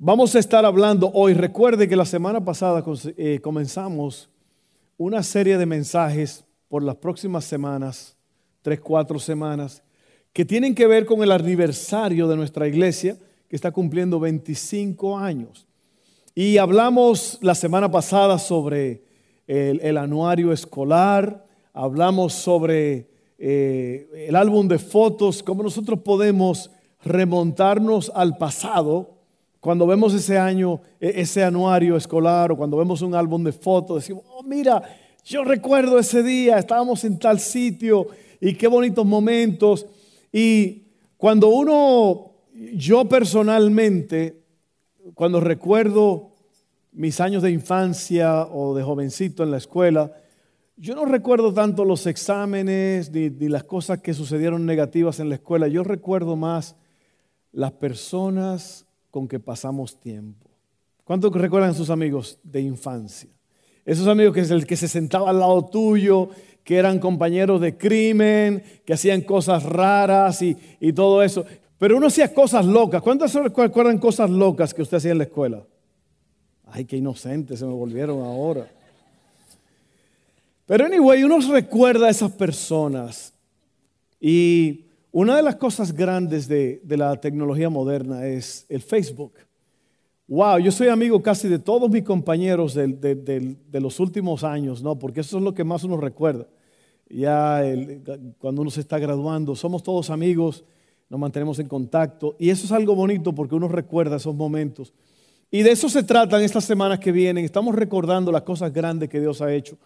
Vamos a estar hablando hoy. Recuerde que la semana pasada eh, comenzamos una serie de mensajes por las próximas semanas, tres, cuatro semanas, que tienen que ver con el aniversario de nuestra iglesia, que está cumpliendo 25 años. Y hablamos la semana pasada sobre el, anuario escolar, hablamos sobre eh, el álbum de fotos, cómo nosotros podemos remontarnos al pasado cuando vemos ese año, e, ese anuario escolar o cuando vemos un álbum de fotos, decimos, oh, mira, yo recuerdo ese día, estábamos en tal sitio y qué bonitos momentos. Y cuando uno, yo personalmente, cuando recuerdo mis años de infancia o de jovencito en la escuela, yo no recuerdo tanto los exámenes ni, ni las cosas que sucedieron negativas en la escuela, yo recuerdo más las personas con que pasamos tiempo. ¿Cuántos recuerdan sus amigos de infancia? Esos amigos que es el que se sentaba al lado tuyo, que eran compañeros de crimen, que hacían cosas raras y, y todo eso. Pero uno hacía cosas locas. ¿Cuántos recuerdan cosas locas que usted hacía en la escuela? Ay, qué inocentes se me volvieron ahora. Pero anyway, uno recuerda a esas personas. Y una de las cosas grandes de, la tecnología moderna es el Facebook. Wow, yo soy amigo casi de todos mis compañeros de, los últimos años, ¿no? Porque eso es lo que más uno recuerda. Ya cuando uno se está graduando, somos todos amigos, nos mantenemos en contacto. Y eso es algo bonito porque uno recuerda esos momentos. Y de eso se tratan estas semanas que vienen. Estamos recordando las cosas grandes que Dios ha hecho.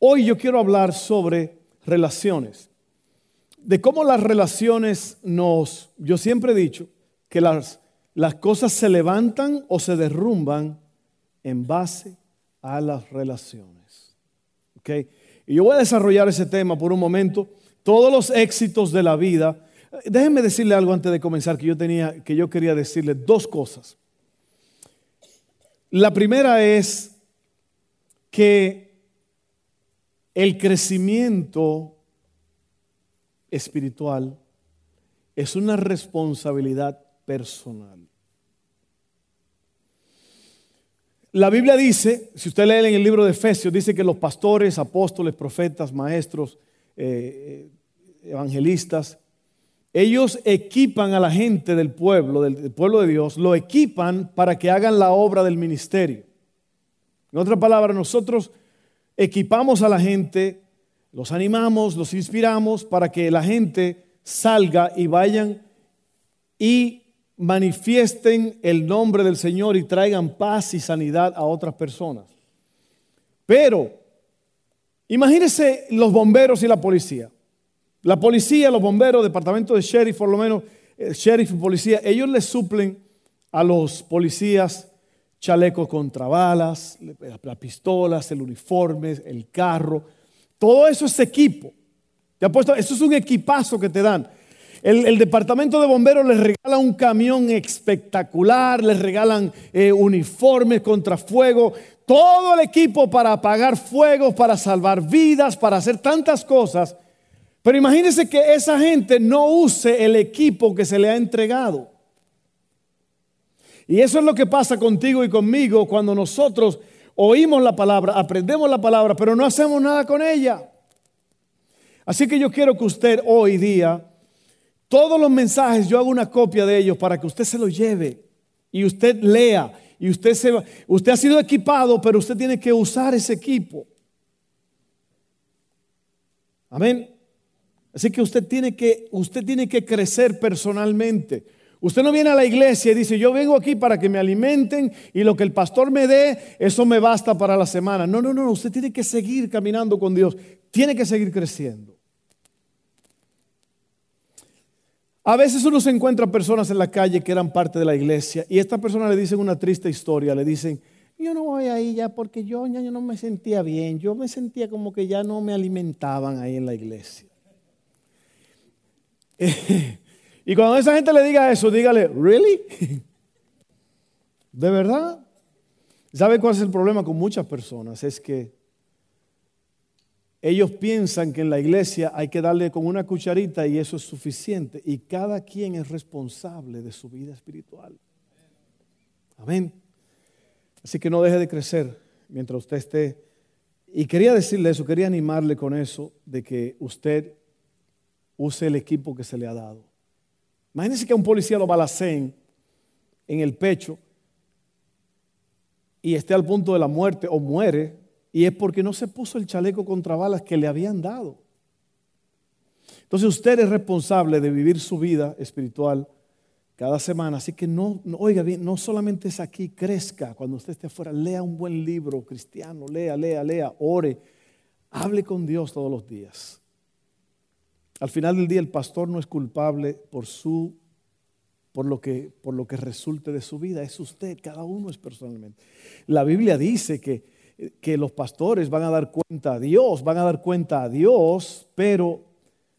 Hoy yo quiero hablar sobre relaciones de cómo las relaciones nos, yo siempre he dicho que las, las cosas se levantan o se derrumban en base a las relaciones. ¿Okay? Y yo voy a desarrollar ese tema por un momento. Todos los éxitos de la vida. Déjenme decirle algo antes de comenzar que yo tenía, que yo quería decirle dos cosas. La primera es que el crecimiento espiritual es una responsabilidad personal. La Biblia dice, si usted lee en el libro de Efesios, dice que los pastores, apóstoles, profetas, maestros, eh, eh, evangelistas, ellos equipan a la gente del pueblo, del, pueblo de Dios, lo equipan para que hagan la obra del ministerio. En otra palabra, nosotros equipamos a la gente los animamos, los inspiramos para que la gente salga y vayan y manifiesten el nombre del Señor y traigan paz y sanidad a otras personas. Pero imagínense los bomberos y la policía. La policía, los bomberos, departamento de sheriff, por lo menos, eh, sheriff y policía, ellos les suplen a los policías chalecos contra balas, las pistolas, el uniforme, el carro, todo eso es equipo. Te puesto, eso es un equipazo que te dan. El, departamento de bomberos les regala un camión espectacular, les regalan eh, uniformes contra fuego, todo el equipo para apagar fuegos, para salvar vidas, para hacer tantas cosas. Pero imagínense que esa gente no use el equipo que se le ha entregado. Y eso es lo que pasa contigo y conmigo cuando nosotros oímos la palabra, aprendemos la palabra, pero no hacemos nada con ella. Así que yo quiero que usted hoy día, todos los mensajes, yo hago una copia de ellos para que usted se los lleve y usted lea. Y usted, se, usted ha sido equipado, pero usted tiene que usar ese equipo. Amén. Así que usted tiene que, usted tiene que crecer personalmente. Usted no viene a la iglesia y dice, yo vengo aquí para que me alimenten y lo que el pastor me dé, eso me basta para la semana. No, no, no, usted tiene que seguir caminando con Dios, tiene que seguir creciendo. A veces uno se encuentra personas en la calle que eran parte de la iglesia y estas personas le dicen una triste historia, le dicen, yo no voy ahí ya porque yo ya no me sentía bien, yo me sentía como que ya no me alimentaban ahí en la iglesia. y cuando esa gente le diga eso, dígale, ¿really? ¿De verdad? ¿Sabe cuál es el problema con muchas personas? Es que ellos piensan que en la iglesia hay que darle con una cucharita y eso es suficiente. Y cada quien es responsable de su vida espiritual. Amén. Así que no deje de crecer mientras usted esté. Y quería decirle eso, quería animarle con eso, de que usted use el equipo que se le ha dado. Imagínese que un policía lo balacen en el pecho y esté al punto de la muerte o muere, y es porque no se puso el chaleco contra balas que le habían dado. Entonces usted es responsable de vivir su vida espiritual cada semana. Así que no, oiga bien, no solamente es aquí, crezca cuando usted esté afuera, lea un buen libro cristiano, lea, lea, lea, ore, hable con Dios todos los días. Al final del día el pastor no es culpable por su por lo que por lo que resulte de su vida, es usted, cada uno es personalmente. La Biblia dice que, que los pastores van a dar cuenta a Dios, van a dar cuenta a Dios, pero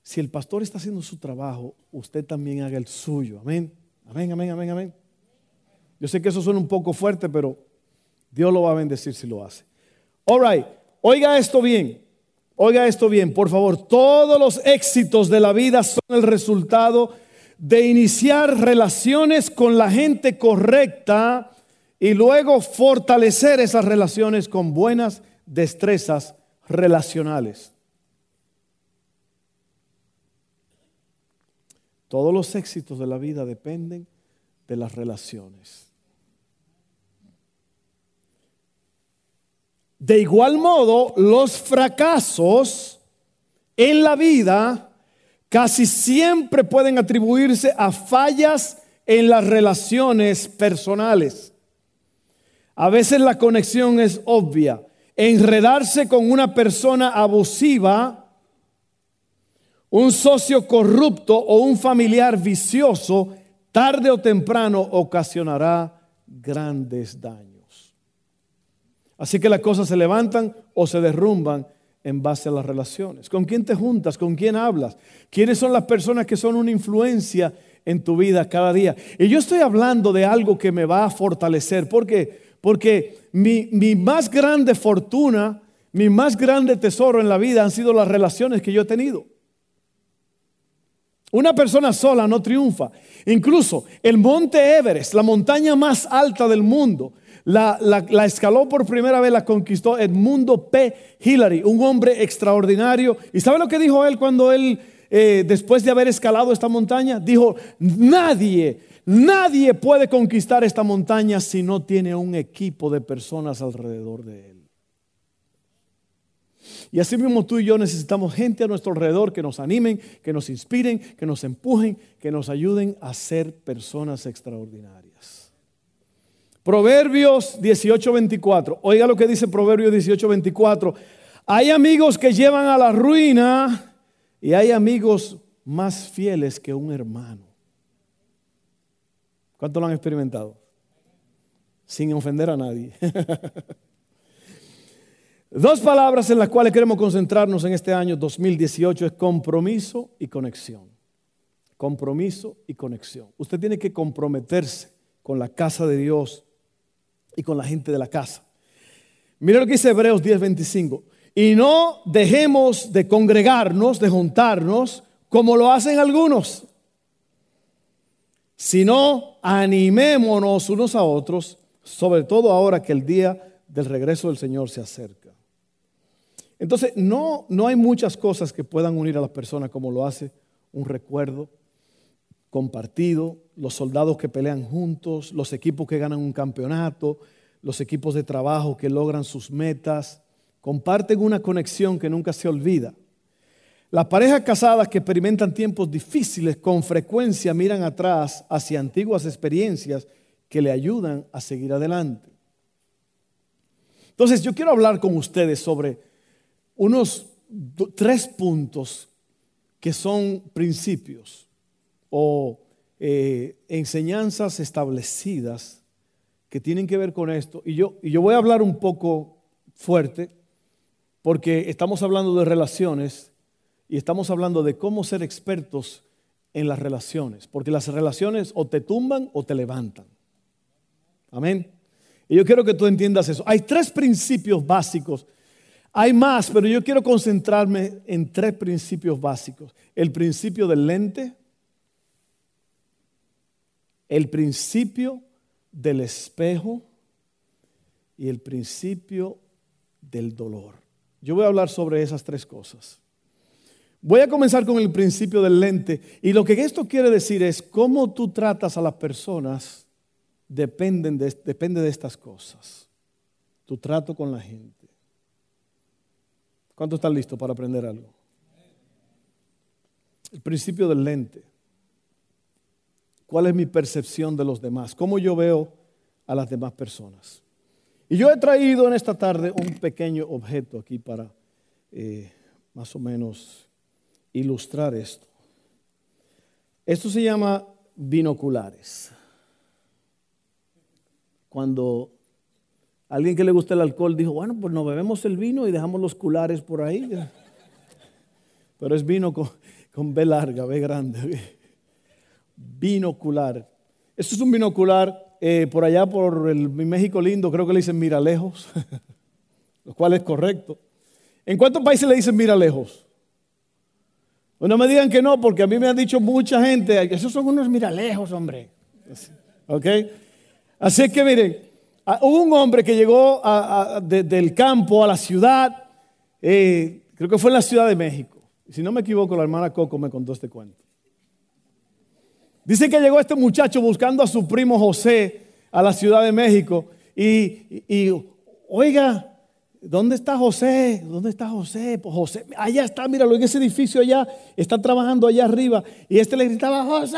si el pastor está haciendo su trabajo, usted también haga el suyo. Amén. Amén, amén, amén, amén. Yo sé que eso suena un poco fuerte, pero Dios lo va a bendecir si lo hace. All right, oiga esto bien. Oiga esto bien, por favor. Todos los éxitos de la vida son el resultado de iniciar relaciones con la gente correcta y luego fortalecer esas relaciones con buenas destrezas relacionales. Todos los éxitos de la vida dependen de las relaciones. De igual modo, los fracasos en la vida casi siempre pueden atribuirse a fallas en las relaciones personales. A veces la conexión es obvia. Enredarse con una persona abusiva un socio corrupto o un familiar vicioso, tarde o temprano ocasionará grandes daños. Así que las cosas se levantan o se derrumban en base a las relaciones. ¿Con quién te juntas? ¿Con quién hablas? ¿Quiénes son las personas que son una influencia en tu vida cada día? Y yo estoy hablando de algo que me va a fortalecer. ¿Por qué? Porque mi, mi más grande fortuna, mi más grande tesoro en la vida han sido las relaciones que yo he tenido. Una persona sola no triunfa. Incluso el monte Everest, la montaña más alta del mundo, la, escaló por primera vez, la conquistó Edmundo P. Hillary, un hombre extraordinario. ¿Y sabe lo que dijo él cuando él, eh, después de haber escalado esta montaña? Dijo, nadie, nadie puede conquistar esta montaña si no tiene un equipo de personas alrededor de él. Y así mismo tú y yo necesitamos gente a nuestro alrededor que nos animen, que nos inspiren, que nos empujen, que nos ayuden a ser personas extraordinarias. Proverbios 18:24. Oiga lo que dice Proverbios 18:24. Hay amigos que llevan a la ruina y hay amigos más fieles que un hermano. ¿Cuánto lo han experimentado? Sin ofender a nadie. Dos palabras en las cuales queremos concentrarnos en este año 2018 es compromiso y conexión. Compromiso y conexión. Usted tiene que comprometerse con la casa de Dios y con la gente de la casa. Mira lo que dice Hebreos 10:25. Y no dejemos de congregarnos, de juntarnos, como lo hacen algunos, sino animémonos unos a otros, sobre todo ahora que el día del regreso del Señor se acerca. Entonces, no, no hay muchas cosas que puedan unir a las personas como lo hace un recuerdo compartido, los soldados que pelean juntos, los equipos que ganan un campeonato, los equipos de trabajo que logran sus metas, comparten una conexión que nunca se olvida. Las parejas casadas que experimentan tiempos difíciles con frecuencia miran atrás hacia antiguas experiencias que le ayudan a seguir adelante. Entonces yo quiero hablar con ustedes sobre unos tres puntos que son principios o eh, enseñanzas establecidas que tienen que ver con esto. Y yo, y yo voy a hablar un poco fuerte porque estamos hablando de relaciones y estamos hablando de cómo ser expertos en las relaciones, porque las relaciones o te tumban o te levantan. Amén. Y yo quiero que tú entiendas eso. Hay tres principios básicos. Hay más, pero yo quiero concentrarme en tres principios básicos. El principio del lente, el principio del espejo y el principio del dolor. Yo voy a hablar sobre esas tres cosas. Voy a comenzar con el principio del lente y lo que esto quiere decir es cómo tú tratas a las personas dependen de, depende de estas cosas. Tu trato con la gente. ¿Cuánto están listos para aprender algo? El principio del lente. ¿Cuál es mi percepción de los demás? ¿Cómo yo veo a las demás personas? Y yo he traído en esta tarde un pequeño objeto aquí para eh, más o menos ilustrar esto. Esto se llama binoculares cuando alguien que le gusta el alcohol dijo, bueno, pues nos bebemos el vino y dejamos los culares por ahí. Pero es vino con, B larga, B grande. Binocular. Esto es un binocular eh, por allá, por el México lindo, creo que le dicen mira lejos, lo cual es correcto. ¿En cuántos países le dicen mira lejos? No me digan que no, porque a mí me han dicho mucha gente, esos son unos miralejos, hombre. ¿Ok? Así que miren, hubo un hombre que llegó del campo a la ciudad, eh, creo que fue en la Ciudad de México. Si no me equivoco, la hermana Coco me contó este cuento. Dice que llegó este muchacho buscando a su primo José a la Ciudad de México y, oiga, ¿Dónde está José? ¿Dónde está José? Pues José, allá está, míralo en ese edificio allá, está trabajando allá arriba. Y este le gritaba, José,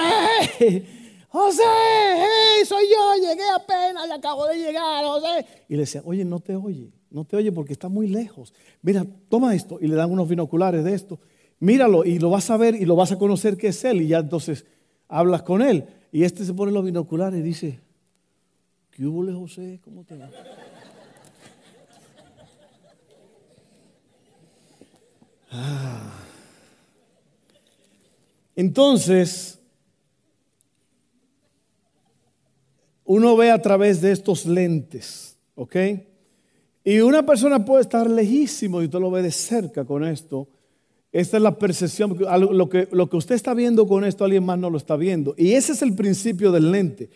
José, hey, soy yo, llegué apenas y acabo de llegar, José. Y le decía, oye, no te oye, no te oye porque está muy lejos. Mira, toma esto. Y le dan unos binoculares de esto. Míralo y lo vas a ver y lo vas a conocer que es él. Y ya entonces hablas con él. Y este se pone los binoculares y dice, ¿qué hubo, José? ¿Cómo te va? Ah. Entonces, uno ve a través de estos lentes, ¿ok? Y una persona puede estar lejísimo y usted lo ve de cerca con esto. Esta es la percepción, lo que, usted está viendo con esto, alguien más no lo está viendo. Y ese es el principio del lente.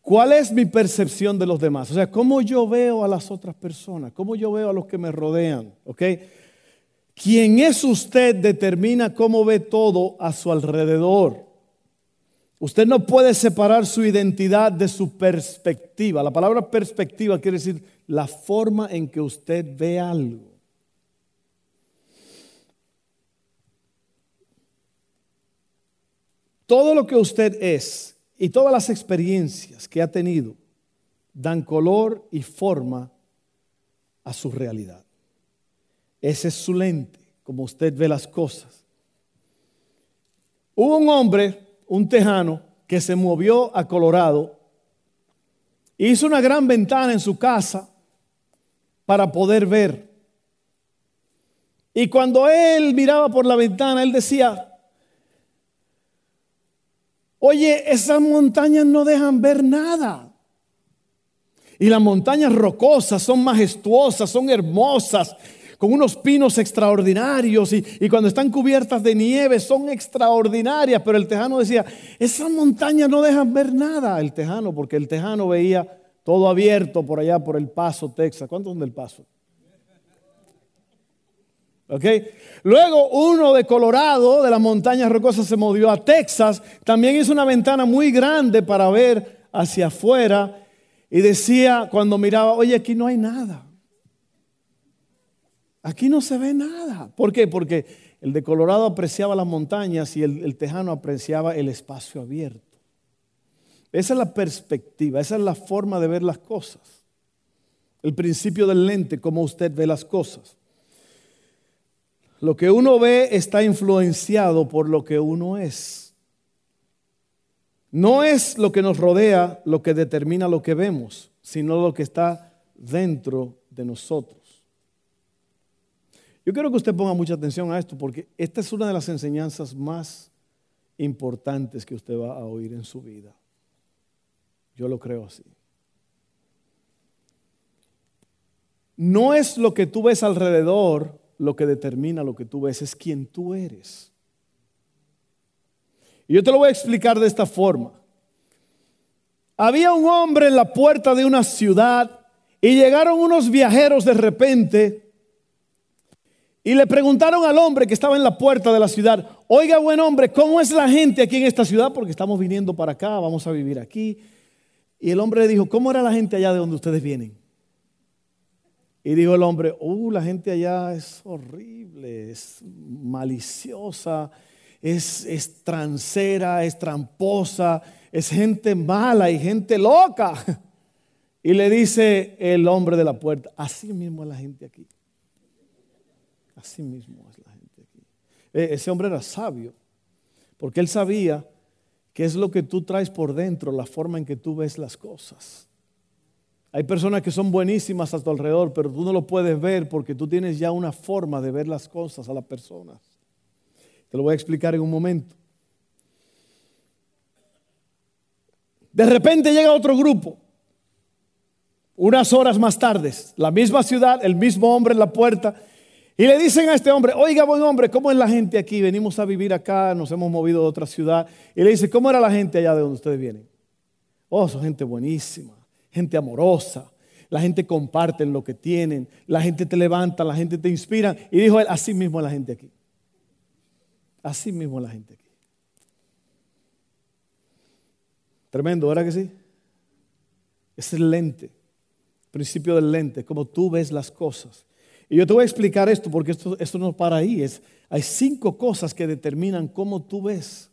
¿Cuál es mi percepción de los demás? O sea, cómo yo veo a las otras personas, cómo yo veo a los que me rodean, ¿ok? Quien es usted determina cómo ve todo a su alrededor. Usted no puede separar su identidad de su perspectiva. La palabra perspectiva quiere decir la forma en que usted ve algo. Todo lo que usted es y todas las experiencias que ha tenido dan color y forma a su realidad. Ese es su lente, como usted ve las cosas. Hubo un hombre un tejano que se movió a Colorado, hizo una gran ventana en su casa para poder ver. Y cuando él miraba por la ventana, él decía, oye, esas montañas no dejan ver nada. Y las montañas rocosas son majestuosas, son hermosas, con unos pinos extraordinarios y, cuando están cubiertas de nieve son extraordinarias, pero el tejano decía, esas montañas no dejan ver nada, el tejano, porque el tejano veía todo abierto por allá, por el Paso, Texas. ¿Cuántos son del Paso? Luego uno de Colorado, de las montañas rocosas, se movió a Texas. También hizo una ventana muy grande para ver hacia afuera. Y decía, cuando miraba, oye, aquí no hay nada. Aquí no se ve nada. ¿Por qué? Porque el de Colorado apreciaba las montañas y el, tejano apreciaba el espacio abierto. Esa es la perspectiva, esa es la forma de ver las cosas. El principio del lente, cómo usted ve las cosas. Lo que uno ve está influenciado por lo que uno es. No es lo que nos rodea lo que determina lo que vemos, sino lo que está dentro de nosotros. Yo quiero que usted ponga mucha atención a esto porque esta es una de las enseñanzas más importantes que usted va a oír en su vida. Yo lo creo así. No es lo que tú ves alrededor lo que determina lo que tú ves, es quien tú eres. Y yo te lo voy a explicar de esta forma. Había un hombre en la puerta de una ciudad y llegaron unos viajeros de repente y le preguntaron al hombre que estaba en la puerta de la ciudad, oiga buen hombre, ¿cómo es la gente aquí en esta ciudad? Porque estamos viniendo para acá, vamos a vivir aquí. Y el hombre le dijo, ¿cómo era la gente allá de donde ustedes vienen? Y dijo el hombre, uh, la gente allá es horrible, es maliciosa, es, es transera, es tramposa, es gente mala y gente loca. Y le dice el hombre de la puerta, así mismo es la gente aquí. Así mismo es la gente aquí. E, ese hombre era sabio, porque él sabía qué es lo que tú traes por dentro, la forma en que tú ves las cosas. Hay personas que son buenísimas a tu alrededor, pero tú no lo puedes ver porque tú tienes ya una forma de ver las cosas a las personas. Te lo voy a explicar en un momento. De repente llega otro grupo, unas horas más tarde, la misma ciudad, el mismo hombre en la puerta, y le dicen a este hombre, oiga buen hombre, ¿cómo es la gente aquí? Venimos a vivir acá, nos hemos movido de otra ciudad. Y le dice, ¿cómo era la gente allá de donde ustedes vienen? Oh, son gente buenísima gente amorosa. La gente comparte lo que tienen, la gente te levanta, la gente te inspira. Y dijo él, así mismo la gente aquí. Así mismo la gente aquí. Tremendo, ¿verdad que sí? Es el lente, principio del lente, como tú ves las cosas. Y yo te voy a explicar esto porque esto, esto no para ahí. Es, hay cinco cosas que determinan cómo tú ves,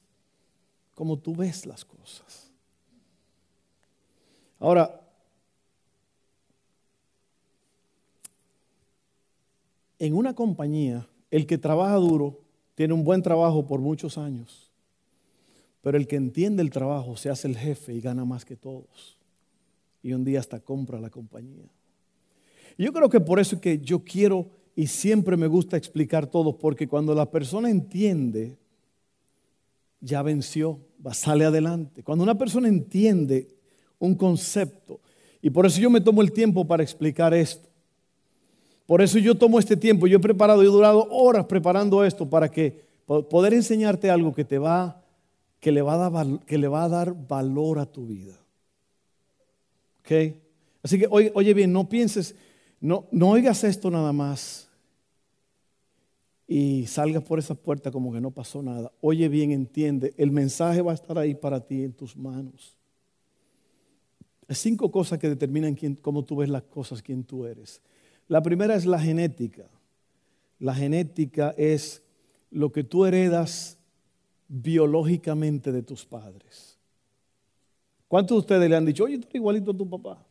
cómo tú ves las cosas. Ahora, en una compañía, el que trabaja duro tiene un buen trabajo por muchos años, pero el que entiende el trabajo se hace el jefe y gana más que todos. Y un día hasta compra la compañía. Y yo creo que por eso es que yo quiero y siempre me gusta explicar todo, porque cuando la persona entiende, ya venció, va, sale adelante. Cuando una persona entiende un concepto, y por eso yo me tomo el tiempo para explicar esto. Por eso yo tomo este tiempo, yo he preparado, yo he durado horas preparando esto para que poder enseñarte algo que te va, que le va a dar, que le va a dar valor a tu vida. ¿Ok? Así que oye, oye bien, no pienses, no, no oigas esto nada más y salgas por esa puerta como que no pasó nada. Oye bien, entiende, el mensaje va a estar ahí para ti en tus manos. Hay cinco cosas que determinan cómo tú ves las cosas, quién tú eres. La primera es la genética. La genética es lo que tú heredas biológicamente de tus padres. ¿Cuántos de ustedes le han dicho, oye, tú eres igualito a tu papá?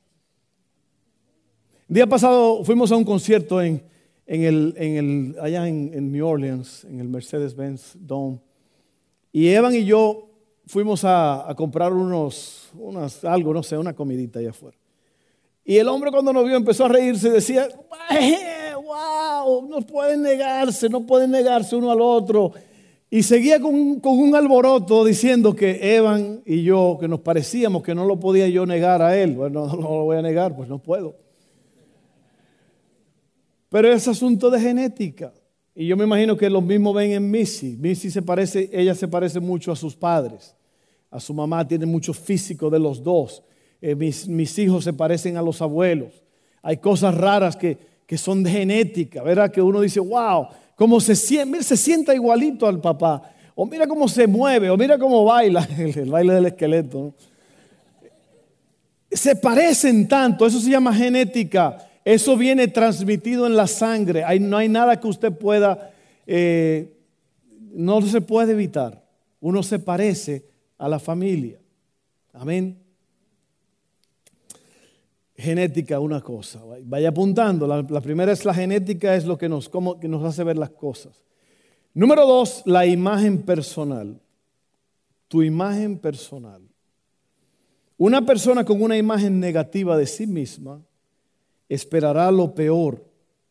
El día pasado fuimos a un concierto en, el, allá en, New Orleans, en el Mercedes-Benz Dome. Y Evan y yo fuimos a, comprar unos, unas, algo, no sé, una comidita allá afuera. Y el hombre cuando nos vio empezó a reírse y decía, wow, no pueden negarse, no pueden negarse uno al otro. Y seguía con, un alboroto diciendo que Evan y yo, que nos parecíamos que no lo podía yo negar a él. Bueno, no, lo voy a negar, pues no puedo. Pero es asunto de genética. Y yo me imagino que lo mismo ven en Missy. Missy se parece, ella se parece mucho a sus padres. A su mamá tiene mucho físico de los dos. Eh, mis, hijos se parecen a los abuelos. Hay cosas raras que, son de genética, ¿verdad? Que uno dice, wow, cómo se siente, se sienta igualito al papá. O mira cómo se mueve, o mira cómo baila, el, baile del esqueleto. Se parecen tanto, eso se llama genética. Eso viene transmitido en la sangre. no hay nada que usted pueda, eh, no se puede evitar. Uno se parece a la familia. Amén genética una cosa. Vaya apuntando. La, primera es la genética, es lo que nos, que nos hace ver las cosas. Número dos, la imagen personal. Tu imagen personal. Una persona con una imagen negativa de sí misma esperará lo peor,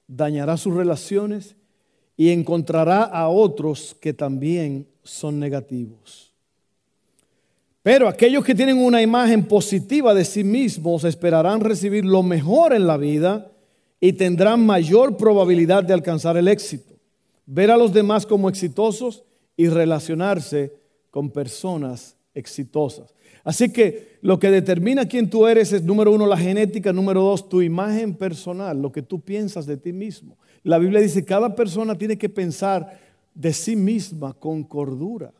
dañará sus relaciones y encontrará a otros que también son negativos. Pero aquellos que tienen una imagen positiva de sí mismos esperarán recibir lo mejor en la vida y tendrán mayor probabilidad de alcanzar el éxito. Ver a los demás como exitosos y relacionarse con personas exitosas. Así que lo que determina quién tú eres es, número uno, la genética, número dos, tu imagen personal, lo que tú piensas de ti mismo. La Biblia dice, cada persona tiene que pensar de sí misma con cordura.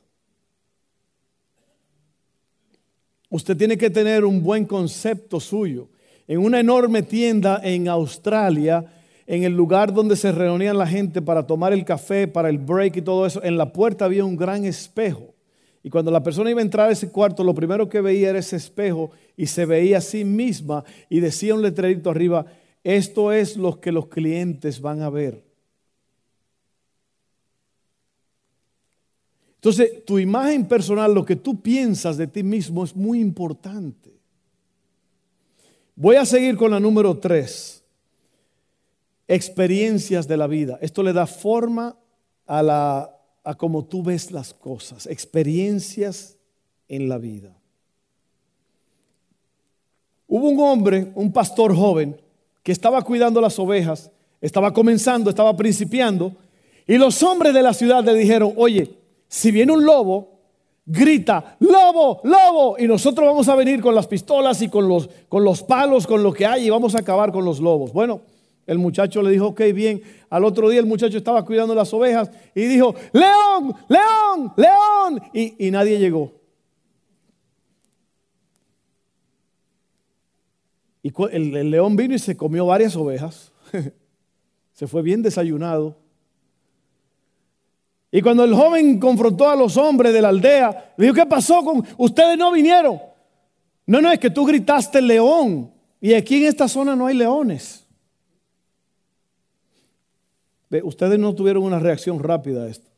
Usted tiene que tener un buen concepto suyo. En una enorme tienda en Australia, en el lugar donde se reunían la gente para tomar el café, para el break y todo eso, en la puerta había un gran espejo. Y cuando la persona iba a entrar a ese cuarto, lo primero que veía era ese espejo y se veía a sí misma y decía un letrerito arriba, esto es lo que los clientes van a ver. Entonces, tu imagen personal, lo que tú piensas de ti mismo es muy importante. Voy a seguir con la número tres. Experiencias de la vida. Esto le da forma a la a cómo tú ves las cosas, experiencias en la vida. Hubo un hombre, un pastor joven, que estaba cuidando las ovejas, estaba comenzando, estaba principiando, y los hombres de la ciudad le dijeron, oye, si viene un lobo, grita, lobo, lobo, y nosotros vamos a venir con las pistolas y con los, con los palos, con lo que hay, y vamos a acabar con los lobos. Bueno, el muchacho le dijo, ok, bien. Al otro día el muchacho estaba cuidando las ovejas y dijo, león, león, león. Y, nadie llegó. Y el, león vino y se comió varias ovejas. se fue bien desayunado. Y cuando el joven confrontó a los hombres de la aldea, dijo, ¿qué pasó con ustedes no vinieron? No, no, es que tú gritaste león. Y aquí en esta zona no hay leones. Ustedes no tuvieron una reacción rápida a esto.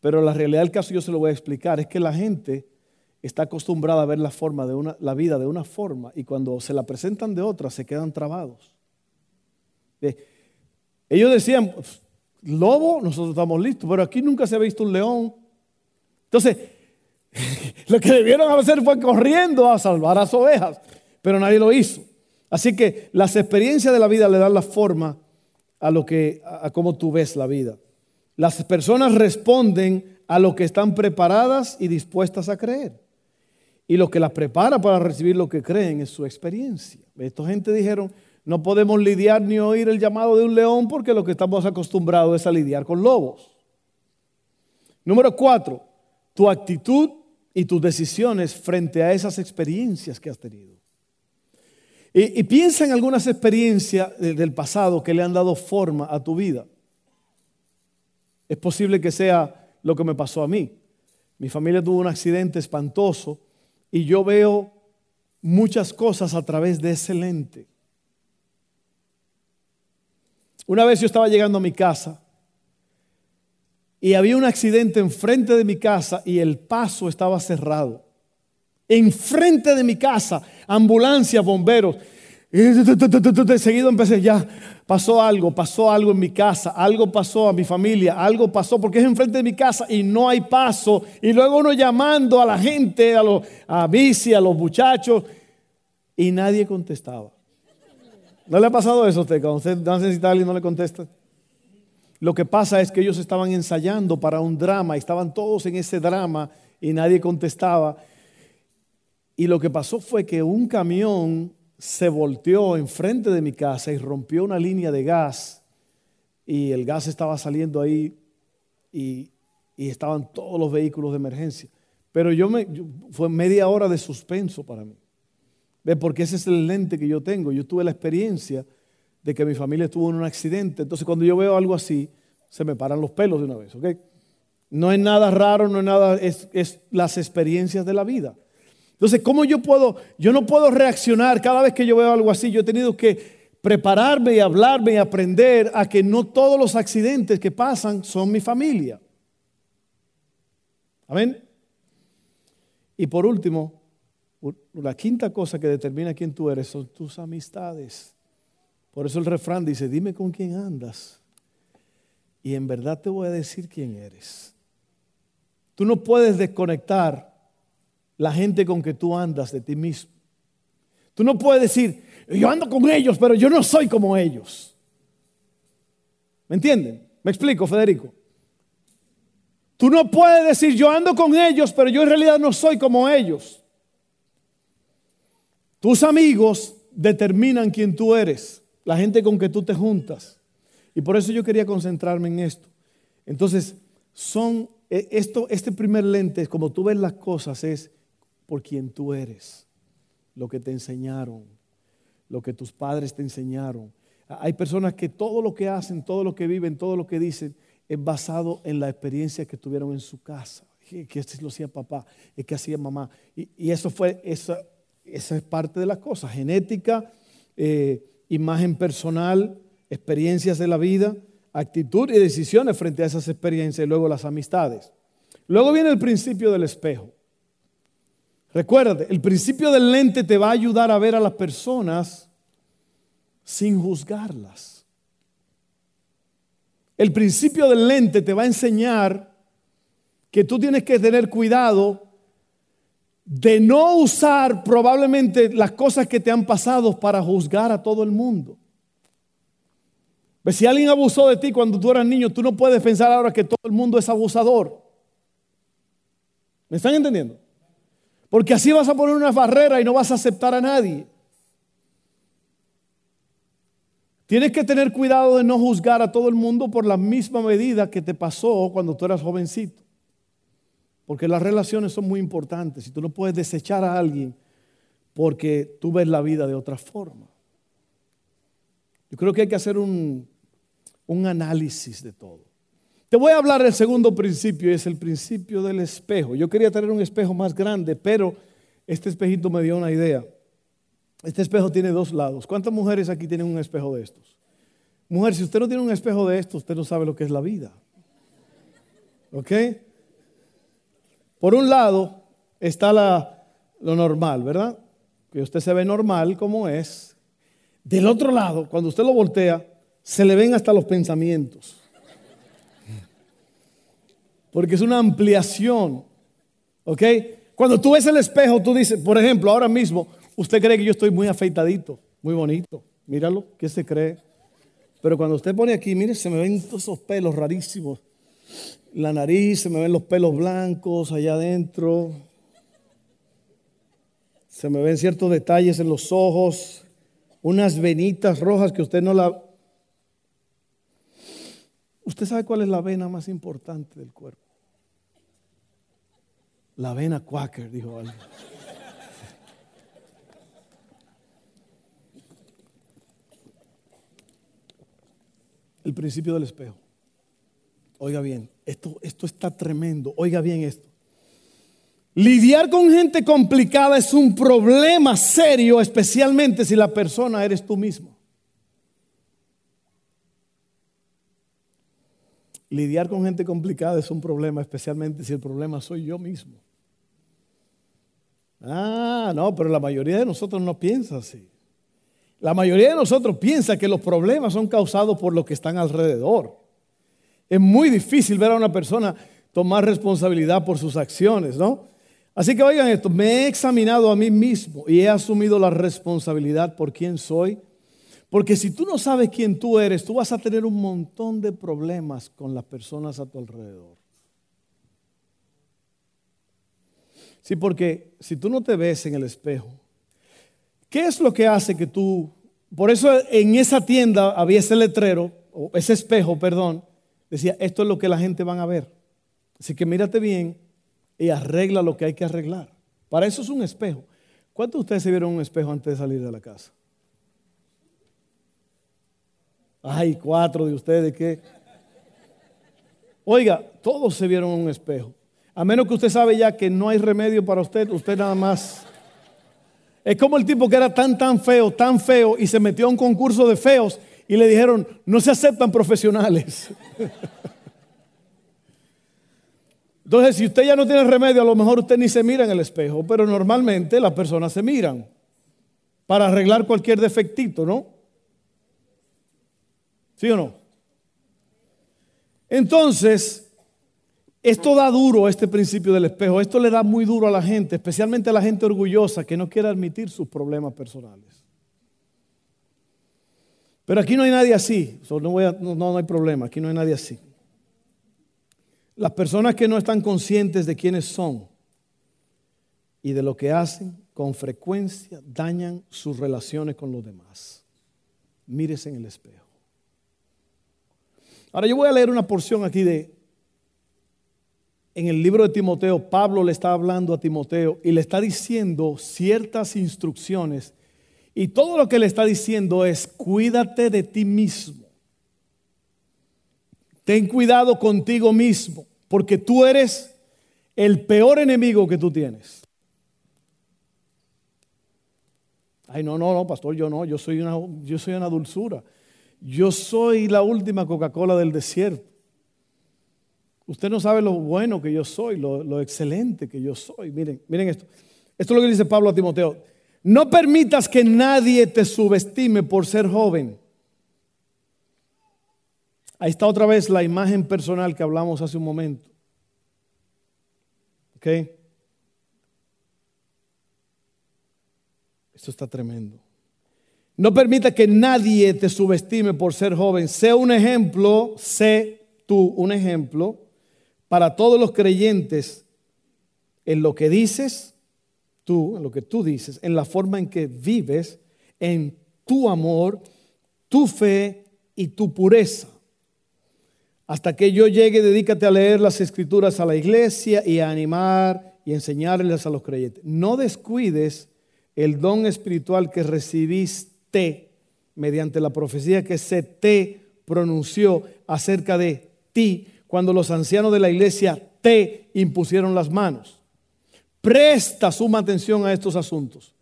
Pero la realidad del caso yo se lo voy a explicar. Es que la gente está acostumbrada a ver la, forma de una, la vida de una forma y cuando se la presentan de otra se quedan trabados. Ellos decían, lobo, nosotros estamos listos, pero aquí nunca se ha visto un león. Entonces, lo que debieron hacer fue corriendo a salvar a las ovejas, pero nadie lo hizo. Así que las experiencias de la vida le dan la forma a lo que a cómo tú ves la vida. Las personas responden a lo que están preparadas y dispuestas a creer. Y lo que las prepara para recibir lo que creen es su experiencia. Esta gente dijeron, no podemos lidiar ni oír el llamado de un león porque lo que estamos acostumbrados es a lidiar con lobos. Número cuatro, tu actitud y tus decisiones frente a esas experiencias que has tenido. Y, piensa en algunas experiencias del pasado que le han dado forma a tu vida. Es posible que sea lo que me pasó a mí. Mi familia tuvo un accidente espantoso y yo veo muchas cosas a través de ese lente. Una vez yo estaba llegando a mi casa y había un accidente enfrente de mi casa y el paso estaba cerrado enfrente de mi casa, ambulancia, bomberos. Y seguido empecé, ya pasó algo, pasó algo en mi casa, algo pasó a mi familia, algo pasó porque es enfrente de mi casa y no hay paso. Y luego uno llamando a la gente, a, los, a bici, a los muchachos, y nadie contestaba. ¿No le ha pasado eso a usted? Cuando usted alguien no le contesta. Lo que pasa es que ellos estaban ensayando para un drama y estaban todos en ese drama y nadie contestaba. Y lo que pasó fue que un camión se volteó enfrente de mi casa y rompió una línea de gas y el gas estaba saliendo ahí y, estaban todos los vehículos de emergencia. Pero yo me, fue media hora de suspenso para mí. ¿Ve? Porque ese es el lente que yo tengo. Yo tuve la experiencia de que mi familia estuvo en un accidente. Entonces cuando yo veo algo así, se me paran los pelos de una vez. No es nada raro, no es nada, es, es las experiencias de la vida. Entonces, ¿cómo yo puedo? Yo no puedo reaccionar cada vez que yo veo algo así. Yo he tenido que prepararme y hablarme y aprender a que no todos los accidentes que pasan son mi familia. Amén. Y por último, la quinta cosa que determina quién tú eres son tus amistades. Por eso el refrán dice, dime con quién andas. Y en verdad te voy a decir quién eres. Tú no puedes desconectar la gente con que tú andas de ti mismo. Tú no puedes decir, yo ando con ellos, pero yo no soy como ellos. ¿Me entienden? ¿Me explico, Federico? Tú no puedes decir, yo ando con ellos, pero yo en realidad no soy como ellos. Tus amigos determinan quién tú eres, la gente con que tú te juntas. Y por eso yo quería concentrarme en esto. Entonces, son e, esto, este primer lente, como tú ves las cosas, es por quien tú eres, lo que te enseñaron, lo que tus padres te enseñaron. Hay personas que todo lo que hacen, todo lo que viven, todo lo que dicen, es basado en la experiencia que tuvieron en su casa. Que esto lo hacía papá, que hacía mamá. Y, eso fue, esa, esa, es parte de las cosas. Genética, eh, imagen personal, experiencias de la vida, actitud y decisiones frente a esas experiencias y luego las amistades. Luego viene el principio del espejo. Recuérdate, el principio del lente te va a ayudar a ver a las personas sin juzgarlas. El principio del lente te va a enseñar que tú tienes que tener cuidado de no usar probablemente las cosas que te han pasado para juzgar a todo el mundo. Si alguien abusó de ti cuando tú eras niño, tú no puedes pensar ahora que todo el mundo es abusador. ¿Me están entendiendo? Porque así vas a poner una barrera y no vas a aceptar a nadie. Tienes que tener cuidado de no juzgar a todo el mundo por la misma medida que te pasó cuando tú eras jovencito. Porque las relaciones son muy importantes y tú no puedes desechar a alguien porque tú ves la vida de otra forma. Yo creo que hay que hacer un, un análisis de todo. Te voy a hablar del segundo principio y es el principio del espejo. Yo quería tener un espejo más grande, pero este espejito me dio una idea. Este espejo tiene dos lados. ¿Cuántas mujeres aquí tienen un espejo de estos? Mujer, si usted no tiene un espejo de estos, usted no sabe lo que es la vida. ¿Ok? Por un lado está lo normal, ¿verdad? Que usted se ve normal como es. Del otro lado, cuando usted lo voltea, se le ven hasta los pensamientos. Porque es una ampliación. ¿Ok? Cuando tú ves el espejo, tú dices, por ejemplo, ahora mismo, usted cree que yo estoy muy afeitadito, muy bonito. Míralo, ¿qué se cree? Pero cuando usted pone aquí, mire, se me ven todos esos pelos rarísimos. La nariz, se me ven los pelos blancos allá adentro. Se me ven ciertos detalles en los ojos, unas venitas rojas que usted no la ¿Usted sabe cuál es la vena más importante del cuerpo? La vena Quaker, dijo alguien. El principio del espejo. Oiga bien, esto, esto está tremendo. Oiga bien esto. Lidiar con gente complicada es un problema serio, especialmente si la persona eres tú mismo. Lidiar con gente complicada es un problema, especialmente si el problema soy yo mismo. Ah, no, pero la mayoría de nosotros no piensa así. La mayoría de nosotros piensa que los problemas son causados por los que están alrededor. Es muy difícil ver a una persona tomar responsabilidad por sus acciones, ¿no? Así que oigan esto, me he examinado a mí mismo y he asumido la responsabilidad por quién soy porque si tú no sabes quién tú eres, tú vas a tener un montón de problemas con las personas a tu alrededor. Sí, porque si tú no te ves en el espejo, ¿qué es lo que hace que tú... Por eso en esa tienda había ese letrero, o ese espejo, perdón, decía, esto es lo que la gente van a ver. Así que mírate bien y arregla lo que hay que arreglar. Para eso es un espejo. ¿Cuántos de ustedes se vieron un espejo antes de salir de la casa? Ay, cuatro de ustedes que... Oiga, todos se vieron un espejo. A menos que usted sabe ya que no hay remedio para usted, usted nada más. Es como el tipo que era tan, tan feo, tan feo, y se metió a un concurso de feos y le dijeron, no se aceptan profesionales. Entonces, si usted ya no tiene remedio, a lo mejor usted ni se mira en el espejo, pero normalmente las personas se miran para arreglar cualquier defectito, ¿no? ¿Sí o no? Entonces, esto da duro, este principio del espejo, esto le da muy duro a la gente, especialmente a la gente orgullosa que no quiere admitir sus problemas personales. Pero aquí no hay nadie así, no, no hay problema, aquí no hay nadie así. Las personas que no están conscientes de quiénes son y de lo que hacen, con frecuencia dañan sus relaciones con los demás. Mírese en el espejo. Ahora yo voy a leer una porción aquí de, en el libro de Timoteo, Pablo le está hablando a Timoteo y le está diciendo ciertas instrucciones. Y todo lo que le está diciendo es, cuídate de ti mismo. Ten cuidado contigo mismo, porque tú eres el peor enemigo que tú tienes. Ay, no, no, no, pastor, yo no, yo soy una, yo soy una dulzura. Yo soy la última Coca-Cola del desierto. Usted no sabe lo bueno que yo soy, lo, lo, excelente que yo soy. Miren, miren esto. Esto es lo que dice Pablo a Timoteo. No permitas que nadie te subestime por ser joven Ahí está otra vez la imagen personal que hablamos hace un momento. ¿Ok? Esto está tremendo. No permita que nadie te subestime por ser joven. Sé un ejemplo, sé tú un ejemplo para todos los creyentes en lo que dices, tú, en lo que tú dices, en la forma en que vives, en tu amor, tu fe y tu pureza. Hasta que yo llegue, dedícate a leer las escrituras a la iglesia y a animar y enseñarles a los creyentes. No descuides el don espiritual que recibiste mediante la profecía que se te pronunció acerca de ti cuando los ancianos de la iglesia te impusieron las manos. Presta suma atención a estos asuntos.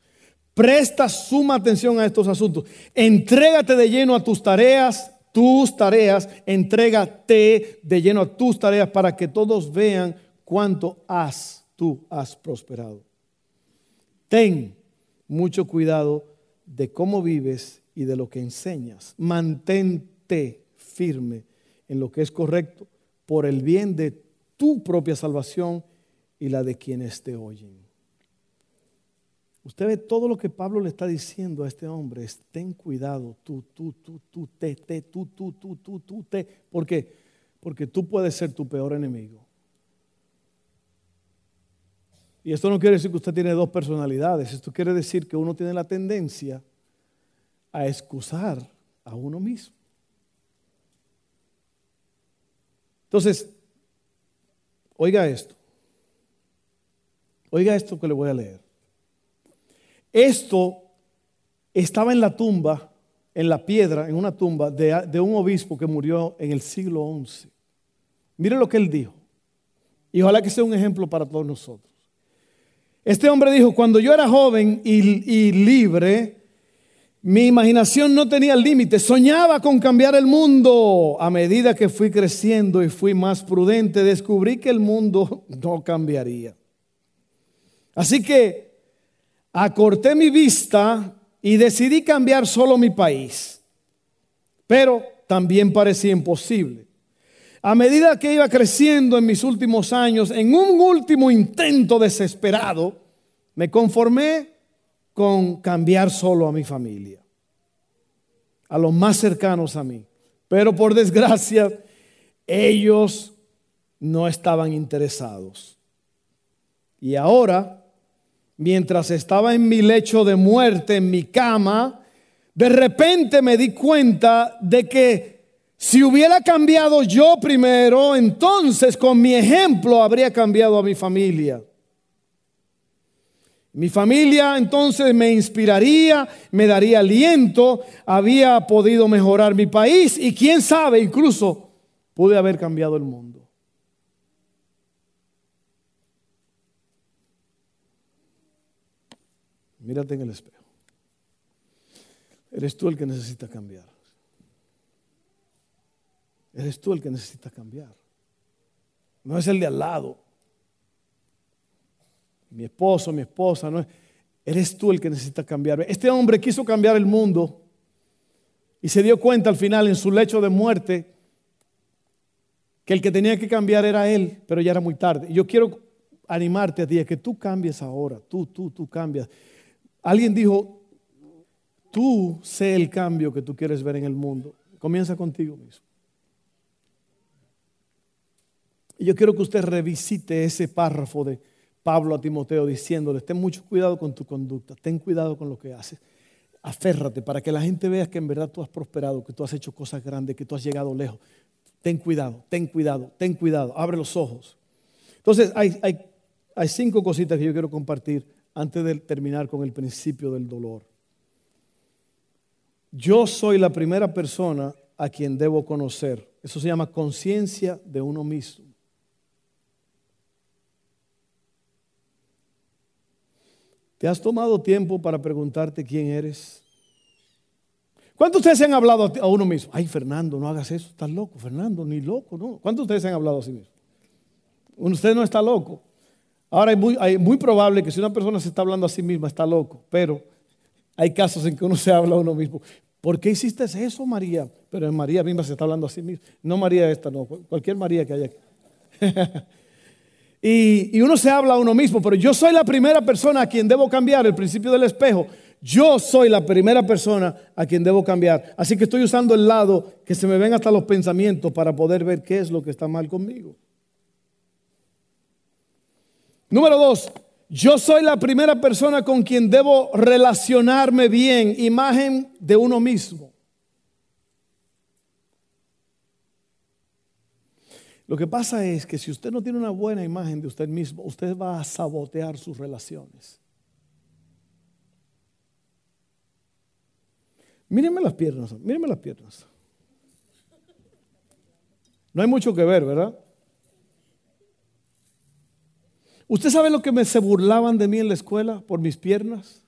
Presta suma atención a estos asuntos. Entrégate de lleno a tus tareas tus tareas, entrégate de lleno a tus tareas para que todos vean cuánto has, tú has prosperado. Ten mucho cuidado de cómo vives y de lo que enseñas. Mantente firme en lo que es correcto por el bien de tu propia salvación y la de quienes te oyen. Usted ve todo lo que Pablo le está diciendo a este hombre, es ten cuidado, tú, tú, tú, tú, te, te, tú, tú, tú, tú, tú, te. ¿Por qué? Porque tú puedes ser tu peor enemigo. Y esto no quiere decir que usted tiene dos personalidades, esto quiere decir que uno tiene la tendencia a excusar a uno mismo. Entonces, oiga esto, oiga esto que le voy a leer. Esto estaba en la tumba, en la piedra, en una tumba de, un obispo que murió en el siglo XI. Mire lo que él dijo. Y ojalá que sea un ejemplo para todos nosotros. Este hombre dijo, cuando yo era joven y, y libre, mi imaginación no tenía límite, soñaba con cambiar el mundo. A medida que fui creciendo y fui más prudente, descubrí que el mundo no cambiaría. Así que acorté mi vista y decidí cambiar solo mi país. Pero también parecía imposible. A medida que iba creciendo en mis últimos años, en un último intento desesperado, me conformé con cambiar solo a mi familia, a los más cercanos a mí. Pero por desgracia, ellos no estaban interesados. Y ahora mientras estaba en mi lecho de muerte, en mi cama, de repente me di cuenta de que si hubiera cambiado yo primero, entonces con mi ejemplo habría cambiado a mi familia. Mi familia entonces me inspiraría, me daría aliento, había podido mejorar mi país y quién sabe, incluso pude haber cambiado el mundo. Mírate en el espejo. Eres tú el que necesita cambiar. Eres tú el que necesita cambiar. No es el de al lado, mi esposo, mi esposa, no eres tú el que necesita cambiar. Este hombre quiso cambiar el mundo y se dio cuenta al final en su lecho de muerte que el que tenía que cambiar era él, pero ya era muy tarde. Yo quiero animarte a ti a que tú cambies ahora, tú, tú, tú cambias. Alguien dijo, tú sé el cambio que tú quieres ver en el mundo. Comienza contigo mismo. Y yo quiero que usted revisite ese párrafo de Pablo a Timoteo diciéndole, ten mucho cuidado con tu conducta, ten cuidado con lo que haces. Aférrate para que la gente vea que en verdad tú has prosperado, que tú has hecho cosas grandes, que tú has llegado lejos. Ten cuidado, ten cuidado, ten cuidado. Abre los ojos. Entonces, hay, hay cinco cositas que yo quiero compartir antes de terminar con el principio del dolor. Yo soy la primera persona a quien debo conocer. Eso se llama conciencia de uno mismo. ¿Te has tomado tiempo para preguntarte quién eres? ¿Cuántos de ustedes se han hablado a uno mismo? Ay, Fernando, no hagas eso, estás loco. Fernando, ni loco, ¿no? ¿Cuántos de ustedes se han hablado a sí mismo? Usted no está loco. Ahora es muy, muy probable que si una persona se está hablando a sí misma, está loco, pero hay casos en que uno se habla a uno mismo. ¿Por qué hiciste eso, María? Pero en María misma se está hablando a sí misma. No María esta, no, cualquier María que haya aquí. Y, uno se habla a uno mismo, pero yo soy la primera persona a quien debo cambiar, el principio del espejo. Yo soy la primera persona a quien debo cambiar. Así que estoy usando el lado que se me ven hasta los pensamientos para poder ver qué es lo que está mal conmigo. Número dos, yo soy la primera persona con quien debo relacionarme bien, imagen de uno mismo. Lo que pasa es que si usted no tiene una buena imagen de usted mismo, usted va a sabotear sus relaciones. Mírenme las piernas, mírenme las piernas. No hay mucho que ver, ¿verdad? ¿Usted sabe lo que me se burlaban de mí en la escuela por mis piernas?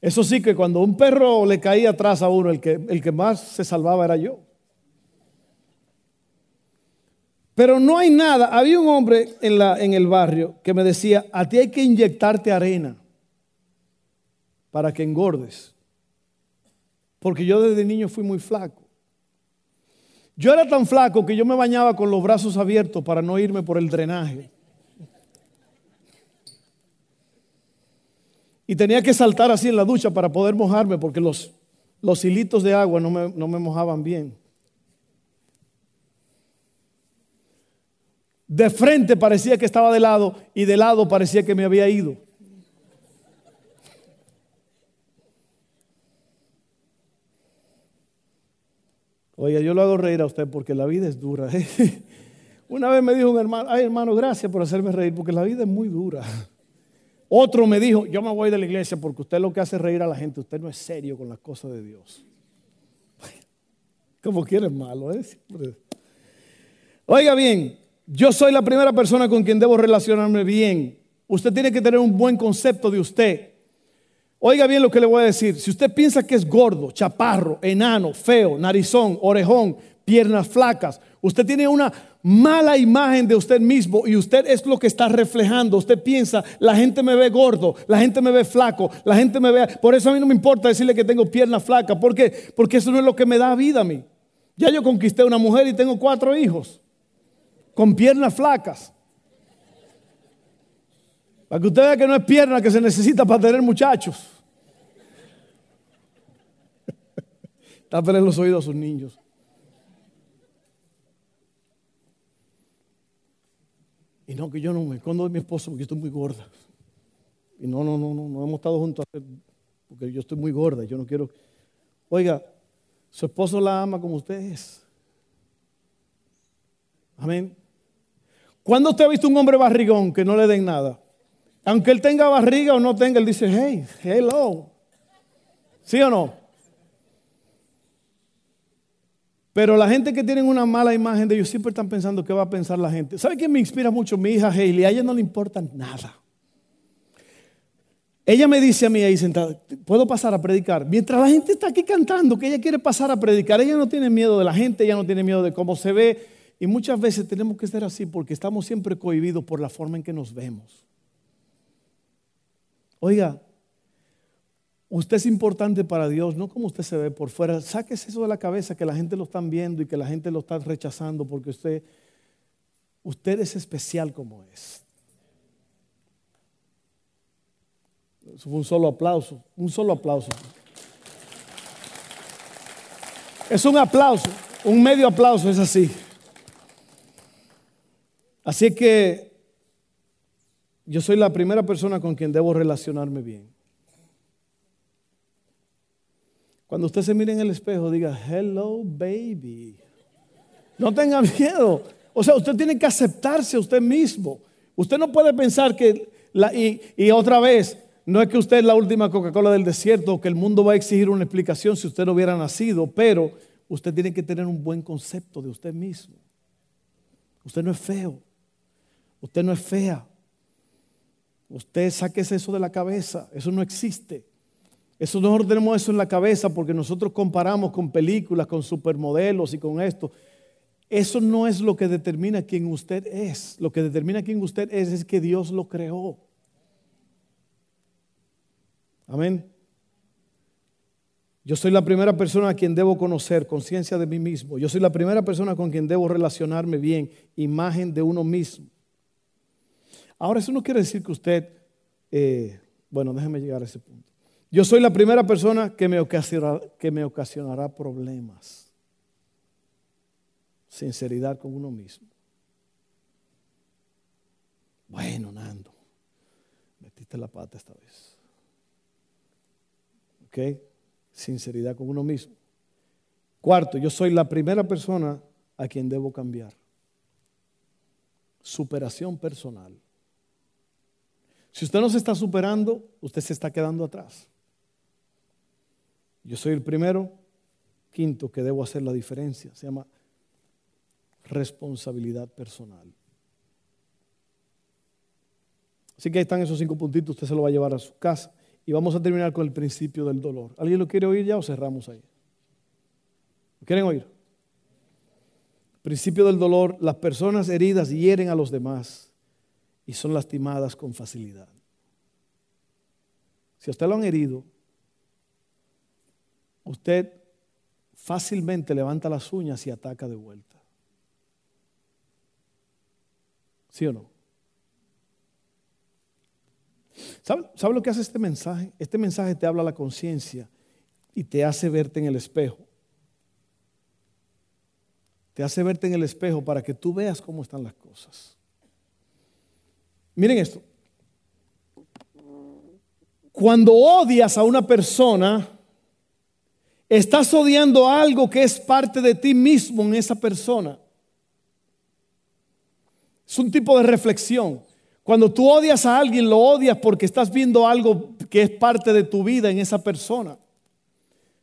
Eso sí que cuando un perro le caía atrás a uno, el que, el que más se salvaba era yo. Pero no hay nada. Había un hombre en, la, en el barrio que me decía, a ti hay que inyectarte arena para que engordes. Porque yo desde niño fui muy flaco. Yo era tan flaco que yo me bañaba con los brazos abiertos para no irme por el drenaje. Y tenía que saltar así en la ducha para poder mojarme porque los, los hilitos de agua no me, no me mojaban bien. De frente parecía que estaba de lado y de lado parecía que me había ido. Oiga, yo lo hago reír a usted porque la vida es dura. ¿eh? Una vez me dijo un hermano, ay hermano, gracias por hacerme reír porque la vida es muy dura. Otro me dijo, yo me voy de la iglesia porque usted lo que hace reír a la gente, usted no es serio con las cosas de Dios. Como quiere malo, ¿eh? Oiga bien, yo soy la primera persona con quien debo relacionarme bien. Usted tiene que tener un buen concepto de usted. Oiga bien lo que le voy a decir. Si usted piensa que es gordo, chaparro, enano, feo, narizón, orejón, piernas flacas, usted tiene una mala imagen de usted mismo y usted es lo que está reflejando. Usted piensa, la gente me ve gordo, la gente me ve flaco, la gente me ve... Por eso a mí no me importa decirle que tengo piernas flacas. ¿Por qué? Porque eso no es lo que me da vida a mí. Ya yo conquisté una mujer y tengo cuatro hijos con piernas flacas. Para que usted vea que no es pierna que se necesita para tener muchachos. Tápele los oídos a sus niños. Y no, que yo no me escondo de mi esposo porque estoy muy gorda. Y no, no, no, no, no hemos estado juntos porque yo estoy muy gorda. Yo no quiero. Oiga, su esposo la ama como usted es. Amén. ¿Cuándo usted ha visto un hombre barrigón que no le den nada? Aunque él tenga barriga o no tenga, él dice, hey, hello. ¿Sí o no? Pero la gente que tiene una mala imagen de ellos siempre están pensando qué va a pensar la gente. ¿Sabe qué me inspira mucho? Mi hija Hailey, a ella no le importa nada. Ella me dice a mí ahí sentada, ¿puedo pasar a predicar? Mientras la gente está aquí cantando, que ella quiere pasar a predicar, ella no tiene miedo de la gente, ella no tiene miedo de cómo se ve, Y muchas veces tenemos que ser así porque estamos siempre cohibidos por la forma en que nos vemos. Oiga, usted es importante para Dios, no como usted se ve por fuera. Sáquese eso de la cabeza que la gente lo está viendo y que la gente lo está rechazando porque usted, usted es especial como es. Fue un solo aplauso, un solo aplauso. Es un aplauso, un medio aplauso, es así. Así que yo soy la primera persona con quien debo relacionarme bien. Cuando usted se mire en el espejo, diga, hello baby. No tenga miedo. O sea, usted tiene que aceptarse a usted mismo. Usted no puede pensar que, la, y, y otra vez, no es que usted es la última Coca-Cola del desierto o que el mundo va a exigir una explicación si usted no hubiera nacido, pero usted tiene que tener un buen concepto de usted mismo. Usted no es feo. Usted no es fea. Usted sáquese eso de la cabeza. Eso no existe. Eso nosotros tenemos eso en la cabeza porque nosotros comparamos con películas, con supermodelos y con esto. Eso no es lo que determina quién usted es. Lo que determina quién usted es es que Dios lo creó. Amén. Yo soy la primera persona a quien debo conocer, conciencia de mí mismo. Yo soy la primera persona con quien debo relacionarme bien, imagen de uno mismo. Ahora, eso no quiere decir que usted, eh, bueno, déjeme llegar a ese punto. Yo soy la primera persona que me, ocasionará, que me ocasionará problemas. Sinceridad con uno mismo. Bueno, Nando, metiste la pata esta vez. ¿Ok? Sinceridad con uno mismo. Cuarto, yo soy la primera persona a quien debo cambiar. Superación personal. Si usted no se está superando, usted se está quedando atrás. Yo soy el primero, quinto, que debo hacer la diferencia. Se llama responsabilidad personal. Así que ahí están esos cinco puntitos, usted se lo va a llevar a su casa. Y vamos a terminar con el principio del dolor. ¿Alguien lo quiere oír ya o cerramos ahí? ¿Lo quieren oír? Principio del dolor, las personas heridas hieren a los demás y son lastimadas con facilidad. Si a usted lo han herido, usted fácilmente levanta las uñas y ataca de vuelta. ¿Sí o no? ¿Sabe, ¿Sabe, lo que hace este mensaje? Este mensaje te habla a la conciencia y te hace verte en el espejo. Te hace verte en el espejo para que tú veas cómo están las cosas. Miren esto. Cuando odias a una persona, estás odiando algo que es parte de ti mismo en esa persona. Es un tipo de reflexión. Cuando tú odias a alguien, lo odias porque estás viendo algo que es parte de tu vida en esa persona.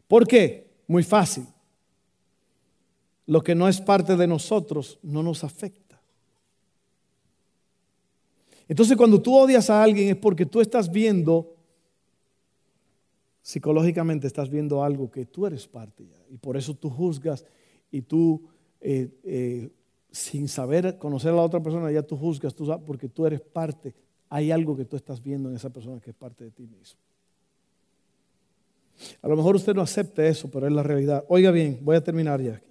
¿Por qué? Muy fácil. Lo que no es parte de nosotros no nos afecta. Entonces cuando tú odias a alguien es porque tú estás viendo, psicológicamente estás viendo algo que tú eres parte ya. Y por eso tú juzgas y tú, eh, eh, sin saber conocer a la otra persona, ya tú juzgas, tú sabes, porque tú eres parte. Hay algo que tú estás viendo en esa persona que es parte de ti mismo. A lo mejor usted no acepte eso, pero es la realidad. Oiga bien, voy a terminar ya.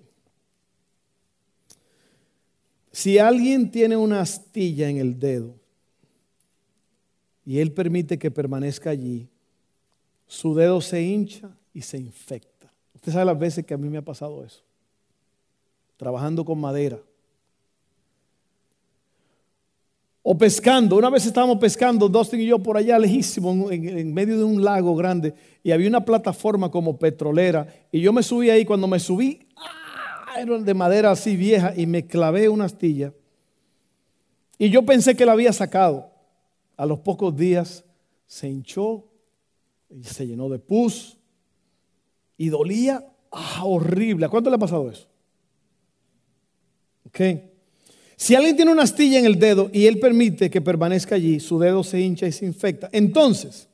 Si alguien tiene una astilla en el dedo, y Él permite que permanezca allí, su dedo se hincha y se infecta. Usted sabe las veces que a mí me ha pasado eso. Trabajando con madera. O pescando. Una vez estábamos pescando, Dustin y yo por allá lejísimo, en, medio de un lago grande, y había una plataforma como petrolera, y yo me subí ahí. Cuando me subí, ¡ah! era de madera así vieja, y me clavé una astilla. Y yo pensé que la había sacado a los pocos días se hinchó y se llenó de pus y dolía ah, horrible. ¿A cuánto le ha pasado eso? Ok. Si alguien tiene una astilla en el dedo y él permite que permanezca allí, su dedo se hincha y se infecta. Entonces,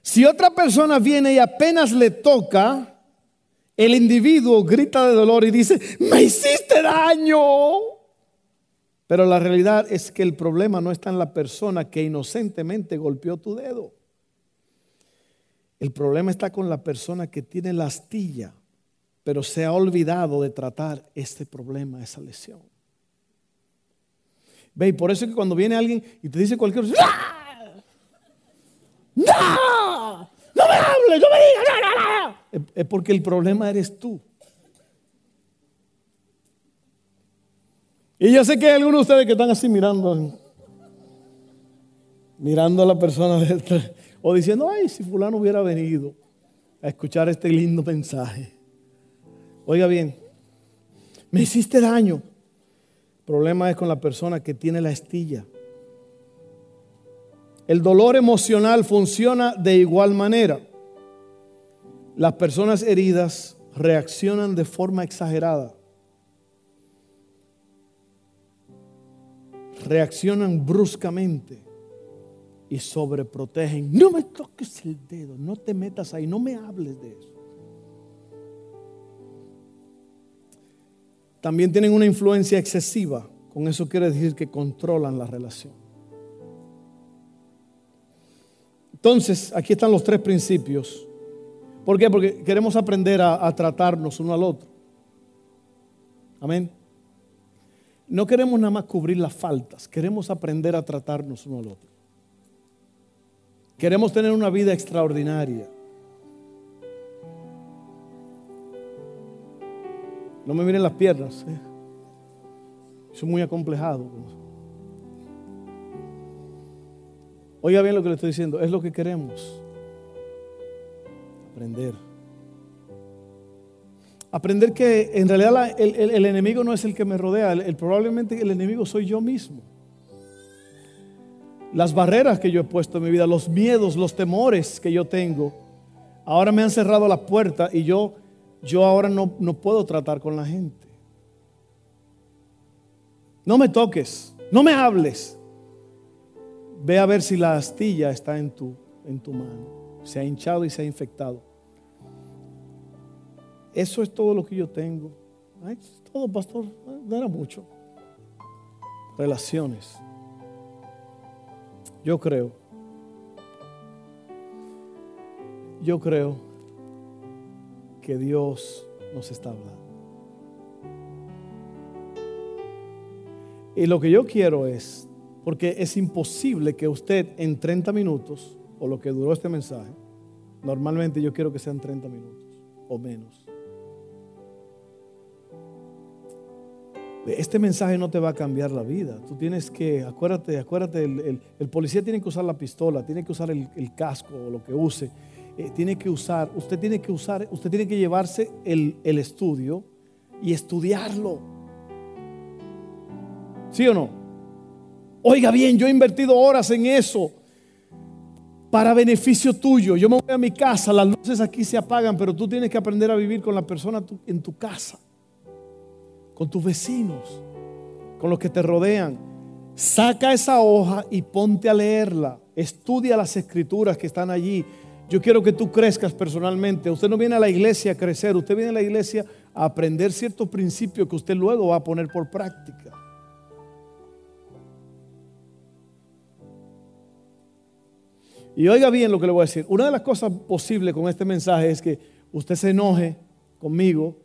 si otra persona viene y apenas le toca, el individuo grita de dolor y dice, me hiciste daño. Pero la realidad es que el problema no está en la persona que inocentemente golpeó tu dedo. El problema está con la persona que tiene la astilla, pero se ha olvidado de tratar este problema, esa lesión. Ve, y por eso es que cuando viene alguien y te dice cualquier cosa, ¡No! ¡No me hables! ¡No me digas! ¡No, no, Es porque el problema eres tú. Y yo sé que hay algunos de ustedes que están así mirando, mirando a la persona o diciendo, ay, si fulano hubiera venido a escuchar este lindo mensaje. Oiga bien, me hiciste daño. El problema es con la persona que tiene la estilla. El dolor emocional funciona de igual manera. Las personas heridas reaccionan de forma exagerada. Reaccionan bruscamente y sobreprotegen. No me toques el dedo, no te metas ahí, no me hables de eso. También tienen una influencia excesiva. Con eso quiere decir que controlan la relación. Entonces, aquí están los tres principios. ¿Por qué? Porque queremos aprender a, tratarnos uno al otro. Amén. No queremos nada más cubrir las faltas, queremos aprender a tratarnos uno al otro. Queremos tener una vida extraordinaria. No me miren las piernas. ¿eh? Muy acomplejado. Oiga bien lo que le estoy diciendo, es lo que queremos. Aprender. Aprender que en realidad el, enemigo no es el que me rodea, el, probablemente el enemigo soy yo mismo. Las barreras que yo he puesto en mi vida, los miedos, los temores que yo tengo, ahora me han cerrado la puerta y yo, yo ahora no, no puedo tratar con la gente. No me toques, no me hables. Ve a ver si la astilla está en tu, en tu mano. Se ha hinchado y se ha infectado. Eso es todo lo que yo tengo. Todo, pastor. No era mucho. Relaciones. Yo creo. Yo creo que Dios nos está hablando. Y lo que yo quiero es porque es imposible que usted en 30 minutos, o lo que duró este mensaje, normalmente yo quiero que sean 30 minutos o menos. Este mensaje no te va a cambiar la vida. Tú tienes que, acuérdate, acuérdate, el, policía tiene que usar la pistola, tiene que usar el, casco o lo que use. Eh, tiene que usar, usted tiene que usar, usted tiene que llevarse el, el estudio y estudiarlo. ¿Sí o no? Oiga bien, yo he invertido horas en eso para beneficio tuyo. Yo me voy a mi casa, las luces aquí se apagan, pero tú tienes que aprender a vivir con la persona en tu casa, con tus vecinos, con los que te rodean. Saca esa hoja y ponte a leerla. Estudia las escrituras que están allí. Yo quiero que tú crezcas personalmente. Usted no viene a la iglesia a crecer, usted viene a la iglesia a aprender ciertos principios que usted luego va a poner por práctica. Y oiga bien lo que le voy a decir. Una de las cosas posibles con este mensaje es que usted se enoje conmigo,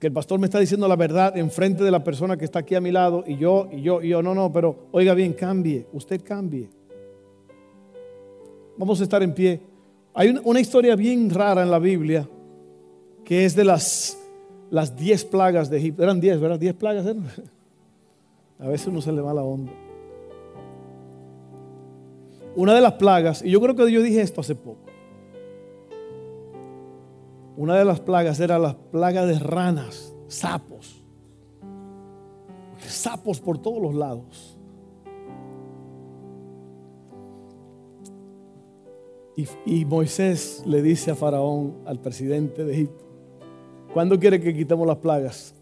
que el pastor me está diciendo la verdad en frente de la persona que está aquí a mi lado y yo, y yo, y yo, no, no, pero oiga bien, cambie, usted cambie. Vamos a estar en pie. Hay una, historia bien rara en la Biblia que es de las, las diez plagas de Egipto. Eran diez, ¿verdad? Diez plagas eran. A veces uno se le va la onda una de las plagas, y yo creo que yo dije esto hace poco, una de las plagas era la plaga de ranas, sapos, sapos por todos los lados. Y, Moisés le dice a Faraón, al presidente de Egipto, ¿cuándo quiere que quitemos las plagas?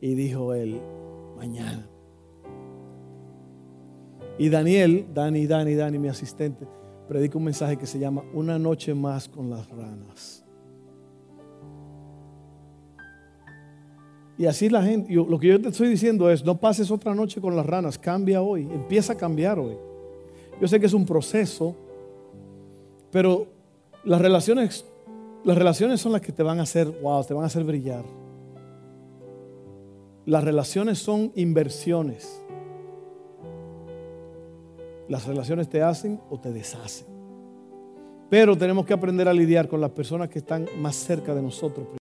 Y dijo él, mañana. Y Daniel, Dani, Dani, Dani, mi asistente, predica un mensaje que se llama Una noche más con las ranas. Y así la gente, lo que yo te estoy diciendo es, no pases otra noche con las ranas, cambia hoy, empieza a cambiar hoy. Yo sé que es un proceso, pero las relaciones, las relaciones son las que te van a hacer, wow, te van a hacer brillar. Las relaciones son inversiones. Las relaciones te hacen o te deshacen. Pero tenemos que aprender a lidiar con las personas que están más cerca de nosotros.